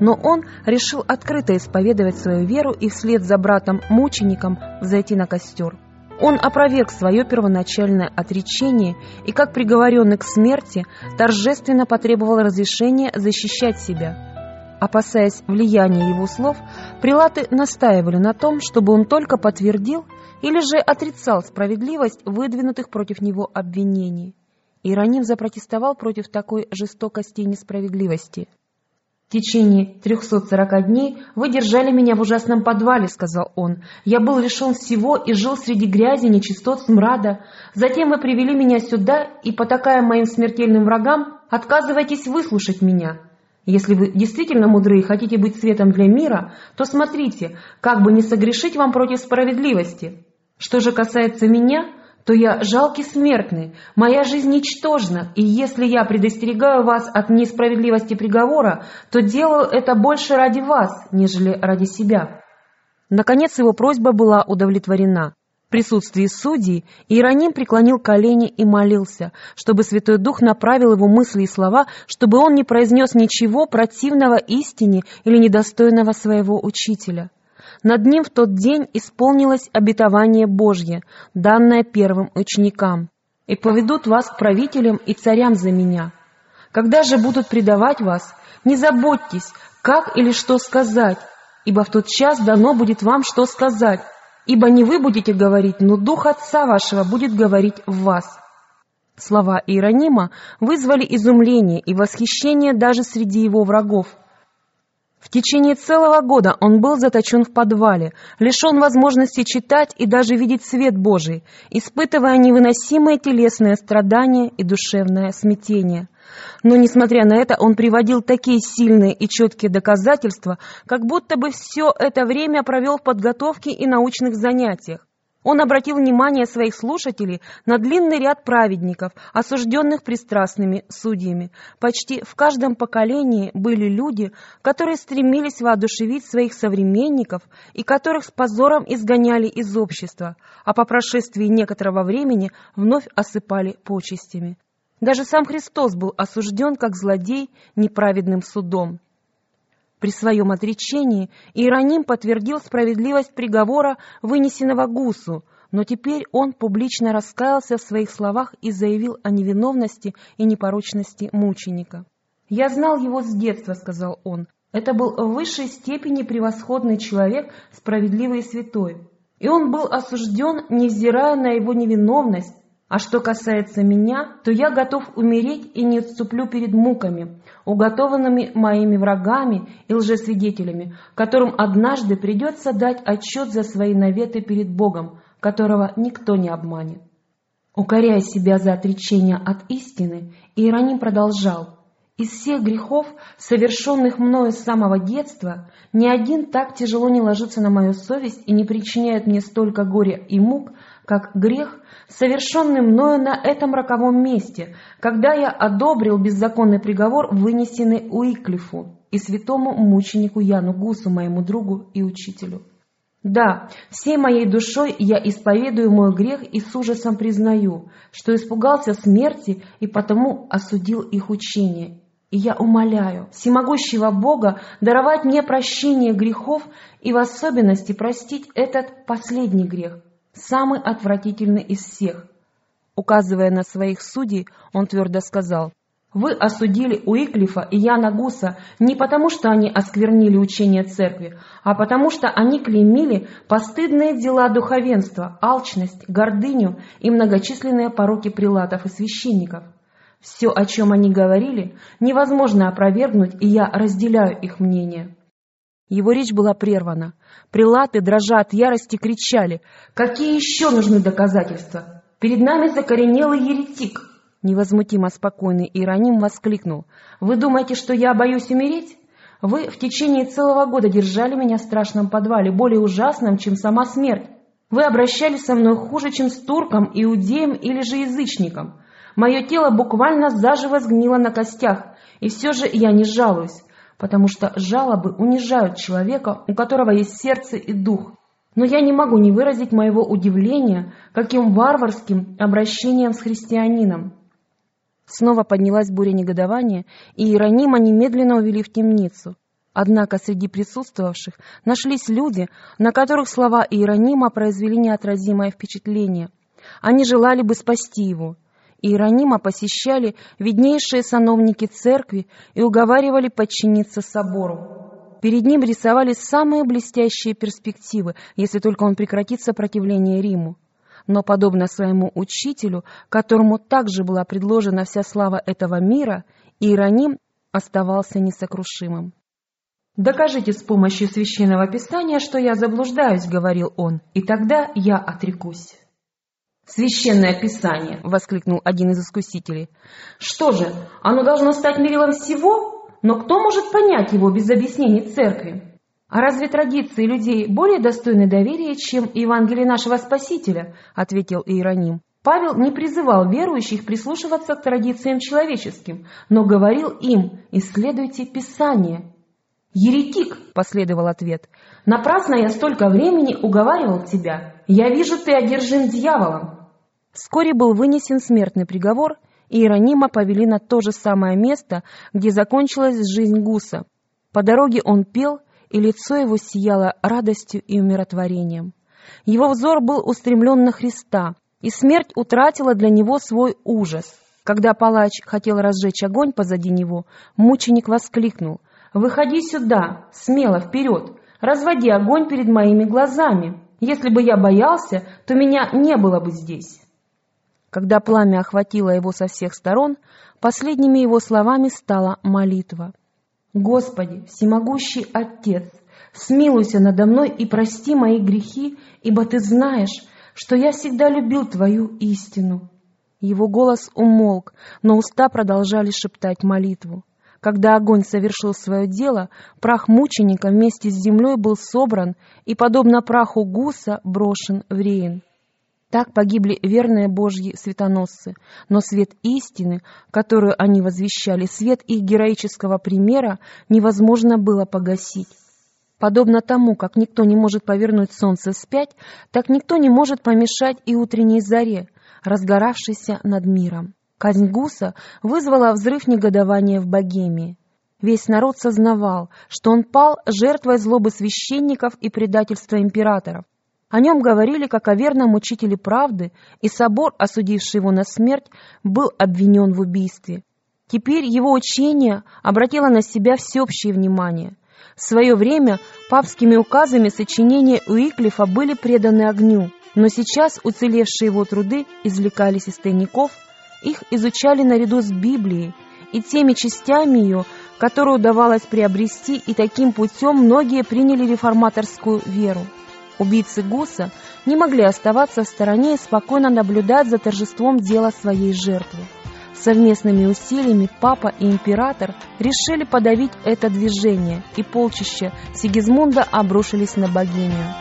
Но он решил открыто исповедовать свою веру и вслед за братом-мучеником взойти на костер. Он опроверг свое первоначальное отречение и, как приговоренный к смерти, торжественно потребовал разрешения защищать себя – Опасаясь влияния его слов, прилаты настаивали на том, чтобы он только подтвердил или же отрицал справедливость выдвинутых против него обвинений. Ироним запротестовал против такой жестокости и несправедливости. «В течение 340 дней вы держали меня в ужасном подвале», — сказал он. «Я был лишен всего и жил среди грязи, нечистот, смрада. Затем вы привели меня сюда и, потакая моим смертельным врагам, отказываетесь выслушать меня. Если вы действительно мудры и хотите быть светом для мира, то смотрите, как бы не согрешить вам против справедливости. Что же касается меня, то я жалкий смертный, моя жизнь ничтожна, и если я предостерегаю вас от несправедливости приговора, то делаю это больше ради вас, нежели ради себя». Наконец его просьба была удовлетворена. Присутствии судей Иероним преклонил колени и молился, чтобы Святой Дух направил его мысли и слова, чтобы он не произнес ничего противного истине или недостойного своего учителя. Над ним в тот день исполнилось обетование Божье, данное первым ученикам. «И поведут вас к правителям и царям за меня. Когда же будут предавать вас, не заботьтесь, как или что сказать, ибо в тот час дано будет вам что сказать, ибо не вы будете говорить, но Дух Отца вашего будет говорить в вас». Слова Иеронима вызвали изумление и восхищение даже среди его врагов. В течение целого года он был заточен в подвале, лишен возможности читать и даже видеть свет Божий, испытывая невыносимые телесные страдания и душевное смятение. Но, несмотря на это, он приводил такие сильные и четкие доказательства, как будто бы все это время провел в подготовке и научных занятиях. Он обратил внимание своих слушателей на длинный ряд праведников, осужденных пристрастными судьями. Почти в каждом поколении были люди, которые стремились воодушевить своих современников и которых с позором изгоняли из общества, а по прошествии некоторого времени вновь осыпали почестями. Даже сам Христос был осужден как злодей неправедным судом. При своем отречении Иероним подтвердил справедливость приговора, вынесенного Гусу, но теперь он публично раскаялся в своих словах и заявил о невиновности и непорочности мученика. «Я знал его с детства», — сказал он. «Это был в высшей степени превосходный человек, справедливый и святой. И он был осужден, невзирая на его невиновность, а что касается меня, то я готов умереть и не отступлю перед муками, уготованными моими врагами и лжесвидетелями, которым однажды придется дать отчет за свои наветы перед Богом, которого никто не обманет. Укоряя себя за отречение от истины, Иероним продолжал, «Из всех грехов, совершенных мною с самого детства, ни один так тяжело не ложится на мою совесть и не причиняет мне столько горя и мук, как грех, совершенный мною на этом роковом месте, когда я одобрил беззаконный приговор, вынесенный Уиклифу и святому мученику Яну Гусу, моему другу и учителю. Да, всей моей душой я исповедую мой грех и с ужасом признаю, что испугался смерти и потому осудил их учение. И я умоляю всемогущего Бога даровать мне прощение грехов и в особенности простить этот последний грех – самый отвратительный из всех. Указывая на своих судей, он твердо сказал, «Вы осудили Уиклифа и Яна Гуса не потому, что они осквернили учение церкви, а потому, что они клеймили постыдные дела духовенства, алчность, гордыню и многочисленные пороки прилатов и священников. Все, о чем они говорили, невозможно опровергнуть, и я разделяю их мнение». Его речь была прервана. Прилаты, дрожа от ярости, кричали. «Какие еще нужны доказательства? Перед нами закоренелый еретик!» Невозмутимо спокойный Иероним воскликнул. «Вы думаете, что я боюсь умереть? Вы в течение целого года держали меня в страшном подвале, более ужасном, чем сама смерть. Вы обращались со мной хуже, чем с турком, иудеем или же язычником. Мое тело буквально заживо сгнило на костях, и все же я не жалуюсь потому что жалобы унижают человека, у которого есть сердце и дух. Но я не могу не выразить моего удивления, каким варварским обращением с христианином. Снова поднялась буря негодования, и Иеронима немедленно увели в темницу. Однако среди присутствовавших нашлись люди, на которых слова Иеронима произвели неотразимое впечатление. Они желали бы спасти его – Иеронима посещали виднейшие сановники церкви и уговаривали подчиниться собору. Перед ним рисовались самые блестящие перспективы, если только он прекратит сопротивление Риму. Но, подобно своему учителю, которому также была предложена вся слава этого мира, Иероним оставался несокрушимым. «Докажите с помощью священного писания, что я заблуждаюсь», — говорил он, — «и тогда я отрекусь». «Священное писание!» — воскликнул один из искусителей. «Что же, оно должно стать мерилом всего? Но кто может понять его без объяснений церкви? А разве традиции людей более достойны доверия, чем Евангелие нашего Спасителя?» — ответил Иероним. Павел не призывал верующих прислушиваться к традициям человеческим, но говорил им «исследуйте Писание». «Еретик!» — последовал ответ. «Напрасно я столько времени уговаривал тебя. Я вижу, ты одержим дьяволом». Вскоре был вынесен смертный приговор, и Иеронима повели на то же самое место, где закончилась жизнь Гуса. По дороге он пел, и лицо его сияло радостью и умиротворением. Его взор был устремлен на Христа, и смерть утратила для него свой ужас. Когда палач хотел разжечь огонь позади него, мученик воскликнул «Выходи сюда, смело вперед, разводи огонь перед моими глазами. Если бы я боялся, то меня не было бы здесь». Когда пламя охватило его со всех сторон, последними его словами стала молитва. «Господи, всемогущий Отец, смилуйся надо мной и прости мои грехи, ибо Ты знаешь, что я всегда любил Твою истину». Его голос умолк, но уста продолжали шептать молитву. Когда огонь совершил свое дело, прах мученика вместе с землей был собран и, подобно праху гуса, брошен в рейн. Так погибли верные Божьи светоносцы, но свет истины, которую они возвещали, свет их героического примера невозможно было погасить. Подобно тому, как никто не может повернуть солнце вспять, так никто не может помешать и утренней заре, разгоравшейся над миром. Казнь Гуса вызвала взрыв негодования в Богемии. Весь народ сознавал, что он пал жертвой злобы священников и предательства императоров. О нем говорили как о верном учителе правды, и собор, осудивший его на смерть, был обвинен в убийстве. Теперь его учение обратило на себя всеобщее внимание. В свое время папскими указами сочинения Уиклифа были преданы огню, но сейчас уцелевшие его труды извлекались из тайников, их изучали наряду с Библией и теми частями ее, которые удавалось приобрести, и таким путем многие приняли реформаторскую веру. Убийцы Гуса не могли оставаться в стороне и спокойно наблюдать за торжеством дела своей жертвы. Совместными усилиями папа и император решили подавить это движение, и полчища Сигизмунда обрушились на Богемию.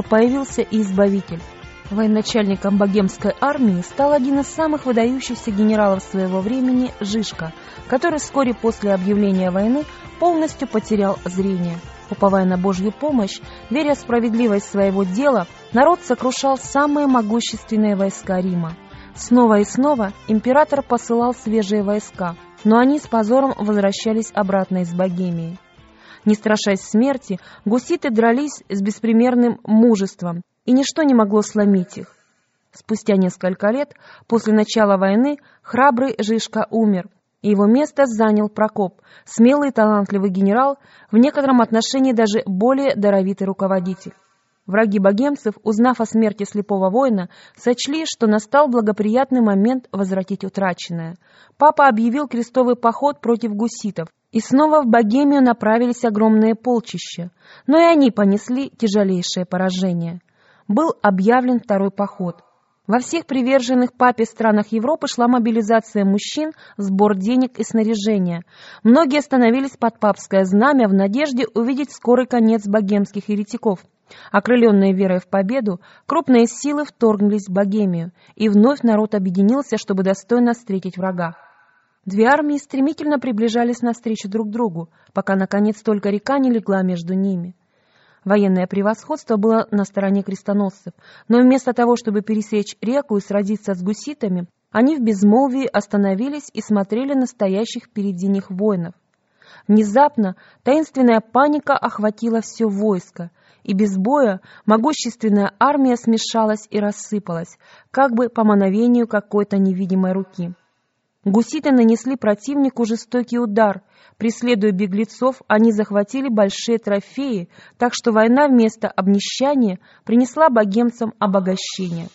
Но появился и Избавитель. Военачальником богемской армии стал один из самых выдающихся генералов своего времени Жишка, который вскоре после объявления войны полностью потерял зрение. Уповая на Божью помощь, веря в справедливость своего дела, народ сокрушал самые могущественные войска Рима. Снова и снова император посылал свежие войска, но они с позором возвращались обратно из Богемии. Не страшась смерти, гуситы дрались с беспримерным мужеством, и ничто не могло сломить их. Спустя несколько лет после начала войны храбрый Жишка умер, и его место занял Прокоп, смелый и талантливый генерал, в некотором отношении даже более даровитый руководитель. Враги богемцев, узнав о смерти слепого воина, сочли, что настал благоприятный момент возвратить утраченное. Папа объявил крестовый поход против гуситов, и снова в Богемию направились огромные полчища, но и они понесли тяжелейшее поражение. Был объявлен второй поход. Во всех приверженных папе странах Европы шла мобилизация мужчин, сбор денег и снаряжения. Многие становились под папское знамя в надежде увидеть скорый конец богемских еретиков. Окрыленные верой в победу, крупные силы вторгнулись в Богемию, и вновь народ объединился, чтобы достойно встретить врага. Две армии стремительно приближались навстречу друг другу, пока, наконец, только река не легла между ними. Военное превосходство было на стороне крестоносцев, но вместо того, чтобы пересечь реку и сразиться с гуситами, они в безмолвии остановились и смотрели на стоящих впереди них воинов. Внезапно таинственная паника охватила все войско, и без боя могущественная армия смешалась и рассыпалась, как бы по мановению какой-то невидимой руки. Гуситы нанесли противнику жестокий удар. Преследуя беглецов, они захватили большие трофеи, так что война вместо обнищания принесла богемцам обогащение.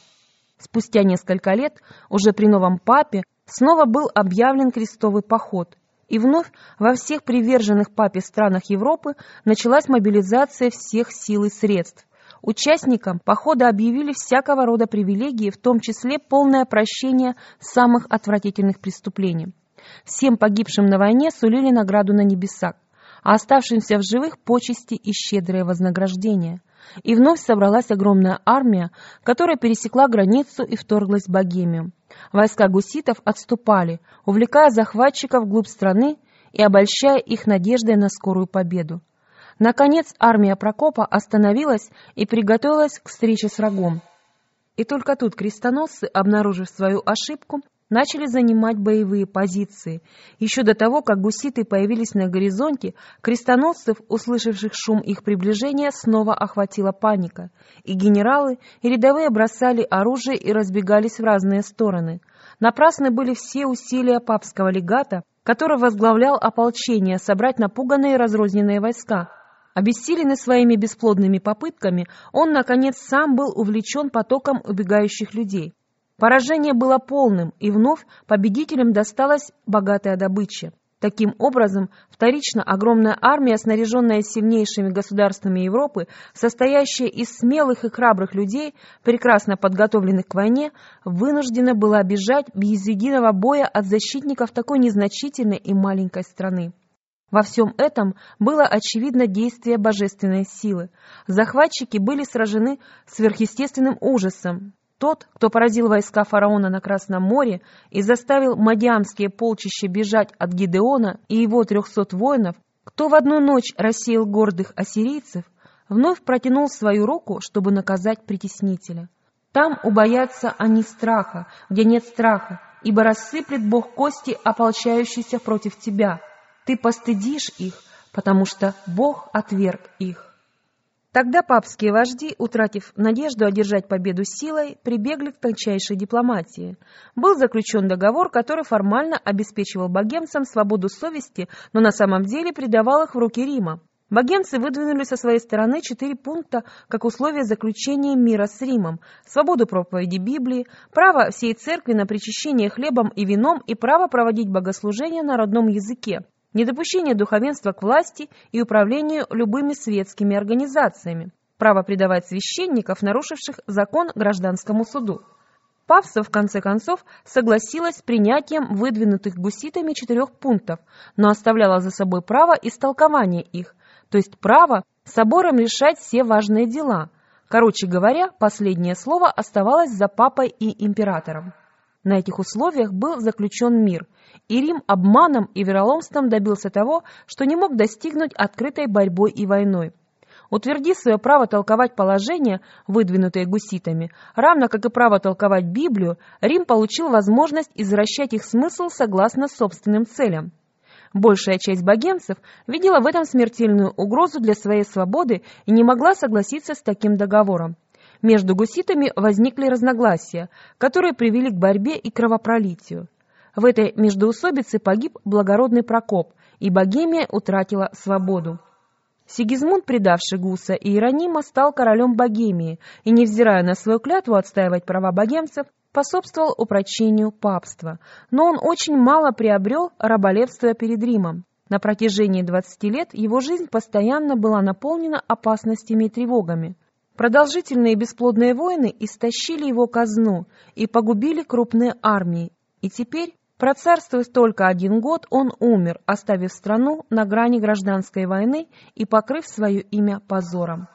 Спустя несколько лет, уже при новом папе, снова был объявлен крестовый поход. И вновь во всех приверженных папе странах Европы началась мобилизация всех сил и средств. Участникам похода объявили всякого рода привилегии, в том числе полное прощение самых отвратительных преступлений. Всем погибшим на войне сулили награду на небесах, а оставшимся в живых почести и щедрое вознаграждение. И вновь собралась огромная армия, которая пересекла границу и вторглась в Богемию. Войска гуситов отступали, увлекая захватчиков вглубь страны и обольщая их надеждой на скорую победу. Наконец армия Прокопа остановилась и приготовилась к встрече с врагом. И только тут крестоносцы, обнаружив свою ошибку, начали занимать боевые позиции. Еще до того, как гуситы появились на горизонте, крестоносцев, услышавших шум их приближения, снова охватила паника. И генералы, и рядовые бросали оружие и разбегались в разные стороны. Напрасны были все усилия папского легата, который возглавлял ополчение собрать напуганные разрозненные войска. Обессиленный своими бесплодными попытками, он, наконец, сам был увлечен потоком убегающих людей. Поражение было полным, и вновь победителям досталась богатая добыча. Таким образом, вторично огромная армия, снаряженная сильнейшими государствами Европы, состоящая из смелых и храбрых людей, прекрасно подготовленных к войне, вынуждена была бежать без единого боя от защитников такой незначительной и маленькой страны. Во всем этом было очевидно действие божественной силы. Захватчики были сражены сверхъестественным ужасом. Тот, кто поразил войска фараона на Красном море и заставил мадиамские полчища бежать от Гидеона и его трехсот воинов, кто в одну ночь рассеял гордых ассирийцев, вновь протянул свою руку, чтобы наказать притеснителя. Там убоятся они страха, где нет страха, ибо рассыплет Бог кости, ополчающиеся против тебя — ты постыдишь их, потому что Бог отверг их. Тогда папские вожди, утратив надежду одержать победу силой, прибегли к тончайшей дипломатии. Был заключен договор, который формально обеспечивал богемцам свободу совести, но на самом деле придавал их в руки Рима. Богемцы выдвинули со своей стороны четыре пункта как условие заключения мира с Римом, свободу проповеди Библии, право всей церкви на причащение хлебом и вином и право проводить богослужения на родном языке недопущение духовенства к власти и управлению любыми светскими организациями, право предавать священников, нарушивших закон гражданскому суду. Павса, в конце концов, согласилась с принятием выдвинутых гуситами четырех пунктов, но оставляла за собой право истолкования их, то есть право собором решать все важные дела. Короче говоря, последнее слово оставалось за папой и императором. На этих условиях был заключен мир, и Рим обманом и вероломством добился того, что не мог достигнуть открытой борьбой и войной. Утвердив свое право толковать положения, выдвинутые гуситами, равно как и право толковать Библию, Рим получил возможность извращать их смысл согласно собственным целям. Большая часть богемцев видела в этом смертельную угрозу для своей свободы и не могла согласиться с таким договором. Между гуситами возникли разногласия, которые привели к борьбе и кровопролитию. В этой междоусобице погиб благородный Прокоп, и Богемия утратила свободу. Сигизмунд, предавший Гуса и Иеронима, стал королем Богемии и, невзирая на свою клятву отстаивать права богемцев, способствовал упрочению папства. Но он очень мало приобрел раболепство перед Римом. На протяжении 20 лет его жизнь постоянно была наполнена опасностями и тревогами. Продолжительные бесплодные войны истощили его казну и погубили крупные армии, и теперь Процарствуя только один год, он умер, оставив страну на грани гражданской войны и покрыв свое имя позором.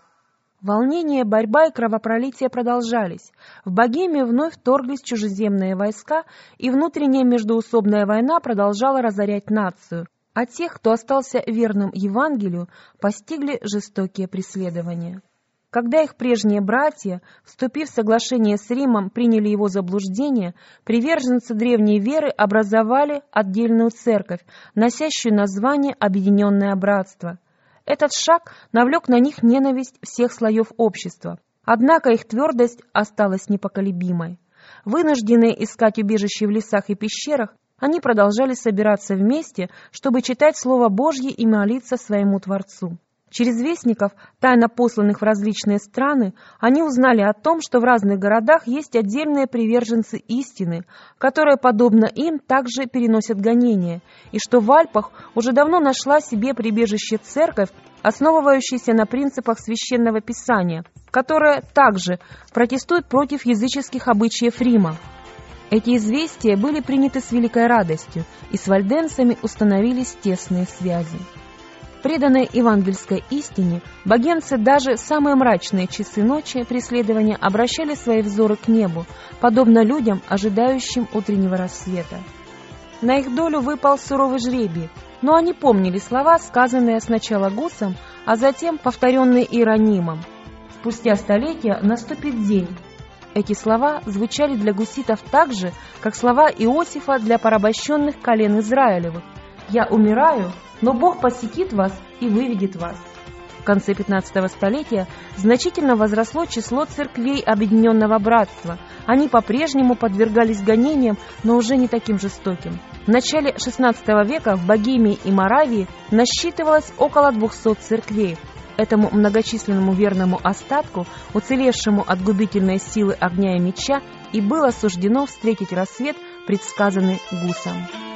Волнение, борьба и кровопролитие продолжались. В Богемию вновь вторглись чужеземные войска, и внутренняя междоусобная война продолжала разорять нацию, а тех, кто остался верным Евангелию, постигли жестокие преследования. Когда их прежние братья, вступив в соглашение с Римом, приняли его заблуждение, приверженцы древней веры образовали отдельную церковь, носящую название «Объединенное братство». Этот шаг навлек на них ненависть всех слоев общества. Однако их твердость осталась непоколебимой. Вынужденные искать убежище в лесах и пещерах, они продолжали собираться вместе, чтобы читать Слово Божье и молиться своему Творцу. Через вестников, тайно посланных в различные страны, они узнали о том, что в разных городах есть отдельные приверженцы истины, которые, подобно им, также переносят гонения, и что в Альпах уже давно нашла себе прибежище церковь, основывающаяся на принципах священного писания, которая также протестует против языческих обычаев Рима. Эти известия были приняты с великой радостью, и с вальденцами установились тесные связи. Преданные евангельской истине, богемцы даже самые мрачные часы ночи преследования обращали свои взоры к небу, подобно людям, ожидающим утреннего рассвета. На их долю выпал суровый жребий, но они помнили слова, сказанные сначала гусом, а затем повторенные Иеронимом. Спустя столетия наступит день. Эти слова звучали для гуситов так же, как слова Иосифа для порабощенных колен Израилевых. «Я умираю, но Бог посетит вас и выведет вас. В конце 15 столетия значительно возросло число церквей Объединенного Братства. Они по-прежнему подвергались гонениям, но уже не таким жестоким. В начале 16 века в Богемии и Моравии насчитывалось около 200 церквей. Этому многочисленному верному остатку, уцелевшему от губительной силы огня и меча, и было суждено встретить рассвет, предсказанный Гусом.